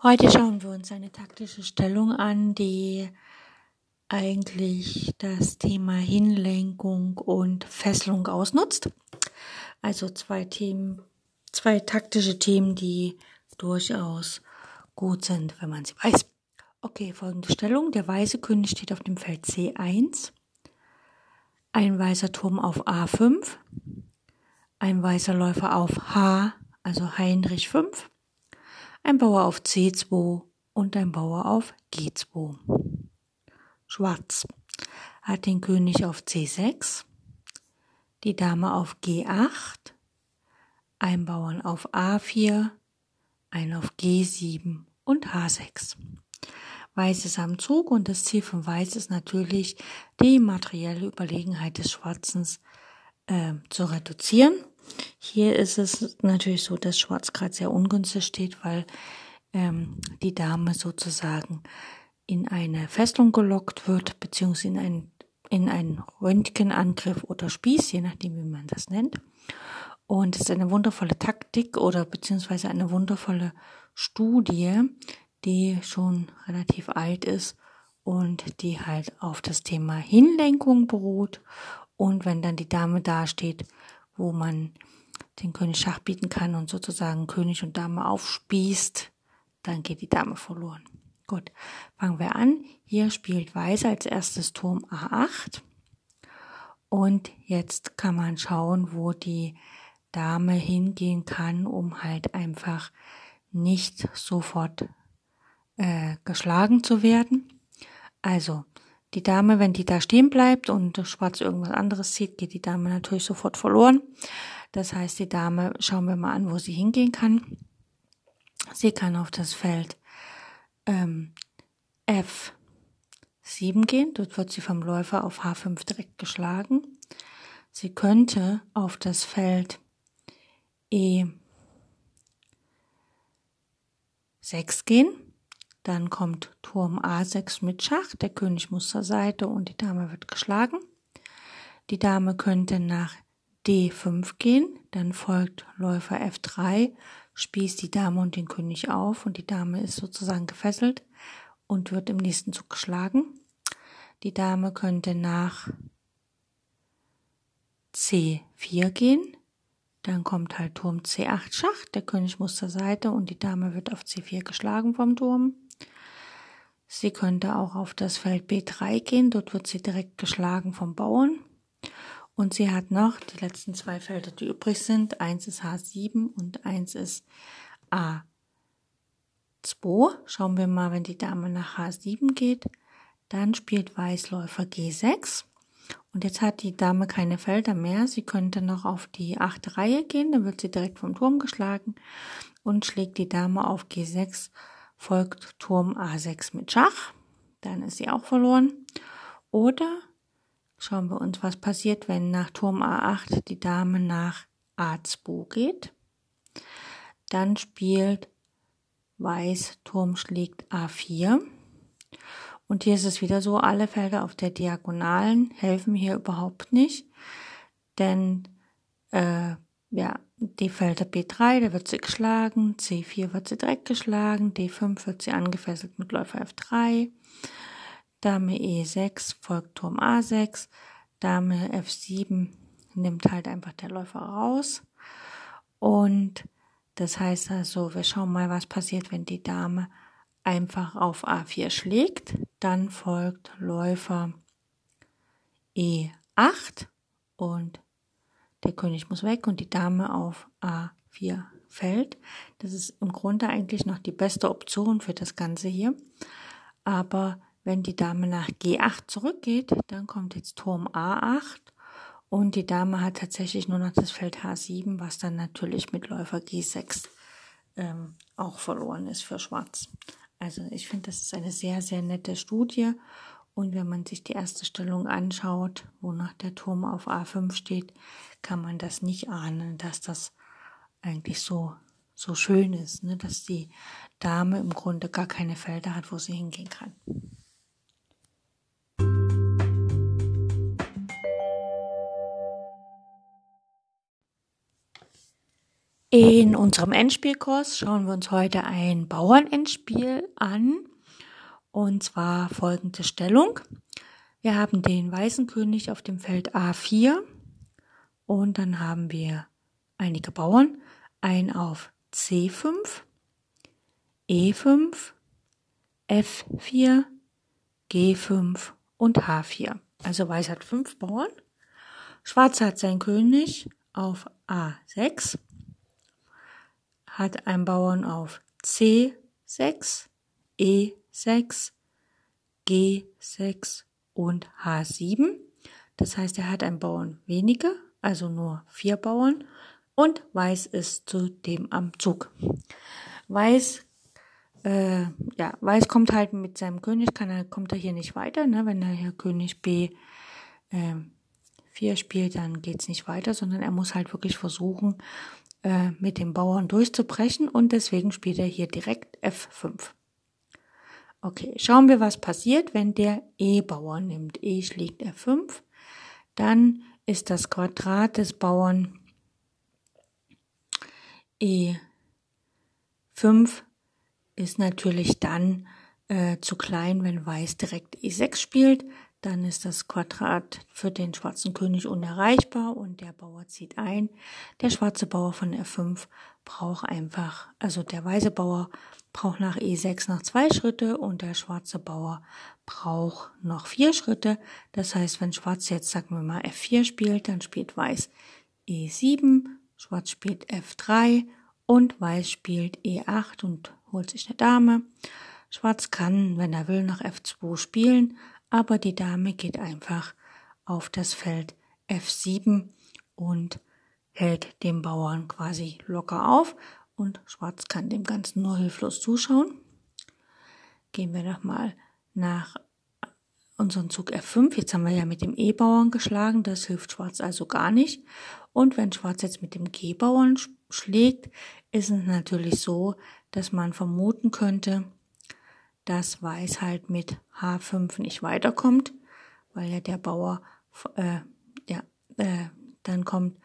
Heute schauen wir uns eine taktische Stellung an, die eigentlich das Thema Hinlenkung und Fesselung ausnutzt. Also zwei Themen, zwei taktische Themen, die durchaus gut sind, wenn man sie weiß. Okay, folgende Stellung. Der weiße König steht auf dem Feld C1. Ein weißer Turm auf A5. Ein weißer Läufer auf H, also Heinrich 5 ein Bauer auf C2 und ein Bauer auf G2. Schwarz hat den König auf C6, die Dame auf G8, ein Bauern auf A4, ein auf G7 und H6. Weiß ist am Zug und das Ziel von Weiß ist natürlich, die materielle Überlegenheit des Schwarzens äh, zu reduzieren hier ist es natürlich so, dass Schwarz gerade sehr ungünstig steht, weil ähm, die Dame sozusagen in eine Fesselung gelockt wird, beziehungsweise in einen, in einen Röntgenangriff oder Spieß, je nachdem, wie man das nennt. Und es ist eine wundervolle Taktik oder beziehungsweise eine wundervolle Studie, die schon relativ alt ist und die halt auf das Thema Hinlenkung beruht. Und wenn dann die Dame dasteht, wo man den König Schach bieten kann und sozusagen König und Dame aufspießt, dann geht die Dame verloren. Gut, fangen wir an. Hier spielt Weiß als erstes Turm A8. Und jetzt kann man schauen, wo die Dame hingehen kann, um halt einfach nicht sofort äh, geschlagen zu werden. Also die Dame, wenn die da stehen bleibt und Schwarz irgendwas anderes zieht, geht die Dame natürlich sofort verloren. Das heißt, die Dame, schauen wir mal an, wo sie hingehen kann. Sie kann auf das Feld ähm, F7 gehen. Dort wird sie vom Läufer auf H5 direkt geschlagen. Sie könnte auf das Feld E6 gehen. Dann kommt Turm A6 mit Schach, der König muss zur Seite und die Dame wird geschlagen. Die Dame könnte nach D5 gehen, dann folgt Läufer F3, spießt die Dame und den König auf und die Dame ist sozusagen gefesselt und wird im nächsten Zug geschlagen. Die Dame könnte nach C4 gehen, dann kommt halt Turm C8 Schach, der König muss zur Seite und die Dame wird auf C4 geschlagen vom Turm. Sie könnte auch auf das Feld B3 gehen, dort wird sie direkt geschlagen vom Bauern. Und sie hat noch die letzten zwei Felder, die übrig sind. Eins ist H7 und eins ist A2. Schauen wir mal, wenn die Dame nach H7 geht, dann spielt Weißläufer G6. Und jetzt hat die Dame keine Felder mehr. Sie könnte noch auf die achte Reihe gehen, dann wird sie direkt vom Turm geschlagen und schlägt die Dame auf G6 folgt Turm A6 mit Schach, dann ist sie auch verloren. Oder schauen wir uns, was passiert, wenn nach Turm A8 die Dame nach A2 geht. Dann spielt Weiß, Turm schlägt A4. Und hier ist es wieder so, alle Felder auf der Diagonalen helfen hier überhaupt nicht, denn äh, ja, die Felder B3, da wird sie geschlagen, C4 wird sie direkt geschlagen, D5 wird sie angefesselt mit Läufer F3, Dame E6 folgt Turm A6, Dame F7 nimmt halt einfach der Läufer raus. Und das heißt also, wir schauen mal, was passiert, wenn die Dame einfach auf A4 schlägt, dann folgt Läufer E8 und der König muss weg und die Dame auf A4 fällt. Das ist im Grunde eigentlich noch die beste Option für das Ganze hier. Aber wenn die Dame nach G8 zurückgeht, dann kommt jetzt Turm A8 und die Dame hat tatsächlich nur noch das Feld H7, was dann natürlich mit Läufer G6 ähm, auch verloren ist für Schwarz. Also ich finde, das ist eine sehr, sehr nette Studie. Und wenn man sich die erste Stellung anschaut, wonach der Turm auf A5 steht, kann man das nicht ahnen, dass das eigentlich so, so schön ist, ne? dass die Dame im Grunde gar keine Felder hat, wo sie hingehen kann. In unserem Endspielkurs schauen wir uns heute ein Bauernendspiel an. Und zwar folgende Stellung. Wir haben den weißen König auf dem Feld A4 und dann haben wir einige Bauern. Ein auf C5, E5, F4, G5 und H4. Also Weiß hat fünf Bauern. Schwarz hat sein König auf A6 hat ein Bauern auf C6, E6, G6 und H7. Das heißt, er hat einen Bauern weniger, also nur vier Bauern. Und Weiß ist zudem am Zug. Weiß, äh, ja, Weiß kommt halt mit seinem König, kann er, kommt er hier nicht weiter. Ne? Wenn er hier König B äh, 4 spielt, dann geht's nicht weiter, sondern er muss halt wirklich versuchen, äh, mit dem Bauern durchzubrechen und deswegen spielt er hier direkt F5. Okay, schauen wir, was passiert, wenn der E-Bauern nimmt. E schlägt F5. Dann ist das Quadrat des Bauern E5 ist natürlich dann äh, zu klein, wenn Weiß direkt E6 spielt. Dann ist das Quadrat für den schwarzen König unerreichbar und der Bauer zieht ein. Der schwarze Bauer von F5 braucht einfach, also der weiße Bauer braucht nach E6 noch zwei Schritte und der schwarze Bauer braucht noch vier Schritte. Das heißt, wenn Schwarz jetzt, sagen wir mal, F4 spielt, dann spielt Weiß E7, Schwarz spielt F3 und Weiß spielt E8 und holt sich eine Dame. Schwarz kann, wenn er will, nach F2 spielen, aber die Dame geht einfach auf das Feld F7 und hält dem Bauern quasi locker auf und Schwarz kann dem Ganzen nur hilflos zuschauen. Gehen wir nochmal nach unseren Zug F5. Jetzt haben wir ja mit dem E-Bauern geschlagen, das hilft Schwarz also gar nicht. Und wenn Schwarz jetzt mit dem G-Bauern schlägt, ist es natürlich so, dass man vermuten könnte, dass Weiß halt mit H5 nicht weiterkommt, weil ja der Bauer, äh, ja, äh, dann kommt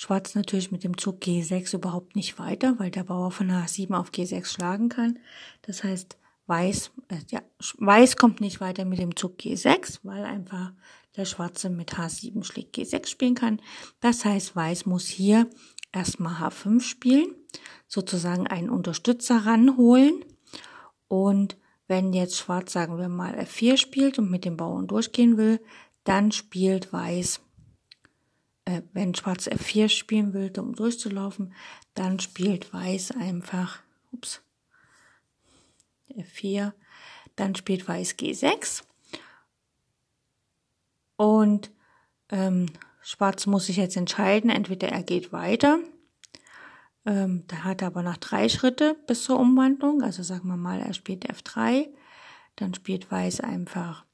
Schwarz natürlich mit dem Zug G6 überhaupt nicht weiter, weil der Bauer von H7 auf G6 schlagen kann. Das heißt, Weiß, äh, ja, Weiß kommt nicht weiter mit dem Zug G6, weil einfach der Schwarze mit H7 schlägt G6 spielen kann. Das heißt, Weiß muss hier erstmal H5 spielen, sozusagen einen Unterstützer ranholen und wenn jetzt Schwarz, sagen wir mal, F4 spielt und mit dem Bauern durchgehen will, dann spielt Weiß, äh, wenn Schwarz F4 spielen will, um durchzulaufen, dann spielt Weiß einfach, ups, F4, dann spielt Weiß G6 und ähm, Schwarz muss sich jetzt entscheiden, entweder er geht weiter ähm, da hat er aber noch drei Schritte bis zur Umwandlung. Also sagen wir mal, er spielt F3, dann spielt Weiß einfach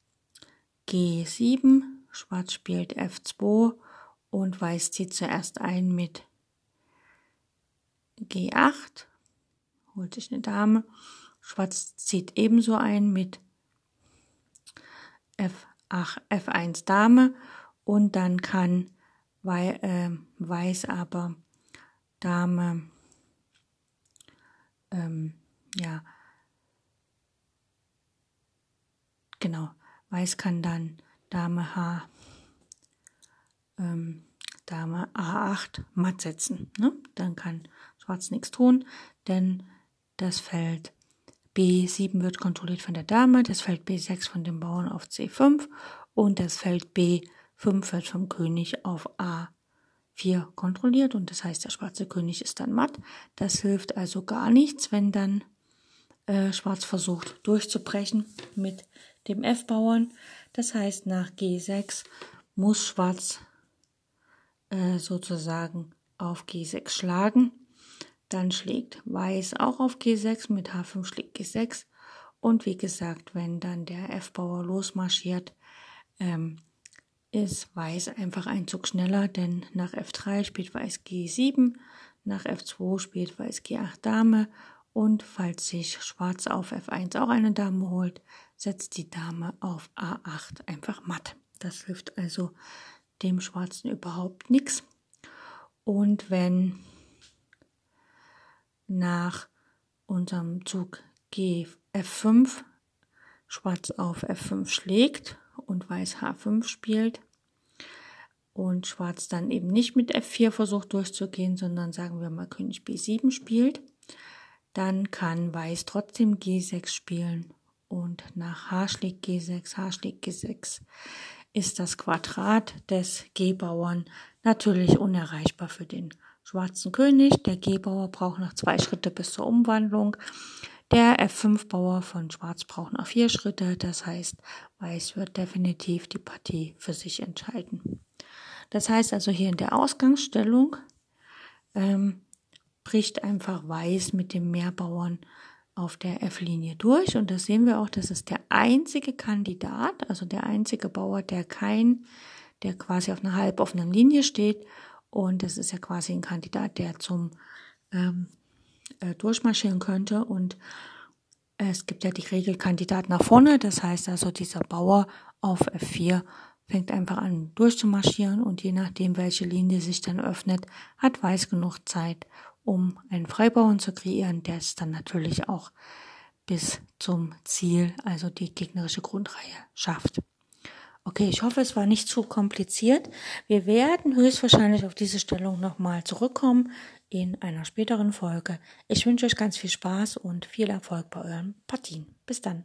G7, Schwarz spielt F2 und Weiß zieht zuerst ein mit G8, holt sich eine Dame. Schwarz zieht ebenso ein mit F8, F1 Dame und dann kann äh, Weiß aber Dame, ähm, ja, genau, Weiß kann dann Dame H, ähm, Dame A8 matt setzen. Ne? Dann kann Schwarz nichts tun, denn das Feld B7 wird kontrolliert von der Dame, das Feld B6 von dem Bauern auf C5 und das Feld B5 wird vom König auf A 4 kontrolliert und das heißt, der schwarze König ist dann matt. Das hilft also gar nichts, wenn dann äh, Schwarz versucht durchzubrechen mit dem F-Bauern. Das heißt, nach G6 muss Schwarz äh, sozusagen auf G6 schlagen. Dann schlägt Weiß auch auf G6, mit H5 schlägt G6. Und wie gesagt, wenn dann der F-Bauer losmarschiert, ähm, ist Weiß einfach ein Zug schneller, denn nach F3 spielt Weiß G7, nach F2 spielt Weiß G8 Dame und falls sich Schwarz auf F1 auch eine Dame holt, setzt die Dame auf A8 einfach matt. Das hilft also dem Schwarzen überhaupt nichts. Und wenn nach unserem Zug G F5 Schwarz auf F5 schlägt und Weiß H5 spielt und Schwarz dann eben nicht mit F4 versucht durchzugehen, sondern sagen wir mal König B7 spielt, dann kann Weiß trotzdem G6 spielen und nach H schlägt G6, H schlägt G6 ist das Quadrat des G-Bauern natürlich unerreichbar für den schwarzen König. Der G-Bauer braucht noch zwei Schritte bis zur Umwandlung. Der F5-Bauer von Schwarz braucht noch vier Schritte. Das heißt, Weiß wird definitiv die Partie für sich entscheiden. Das heißt also hier in der Ausgangsstellung ähm, bricht einfach Weiß mit dem Mehrbauern auf der F-Linie durch. Und das sehen wir auch, das ist der einzige Kandidat, also der einzige Bauer, der kein, der quasi auf einer halboffenen Linie steht. Und das ist ja quasi ein Kandidat, der zum ähm, äh, durchmarschieren könnte. Und es gibt ja die Regelkandidat nach vorne. Das heißt also, dieser Bauer auf F4 fängt einfach an durchzumarschieren und je nachdem, welche Linie sich dann öffnet, hat Weiß genug Zeit, um einen Freibauern zu kreieren, der es dann natürlich auch bis zum Ziel, also die gegnerische Grundreihe, schafft. Okay, ich hoffe, es war nicht zu kompliziert. Wir werden höchstwahrscheinlich auf diese Stellung nochmal zurückkommen in einer späteren Folge. Ich wünsche euch ganz viel Spaß und viel Erfolg bei euren Partien. Bis dann.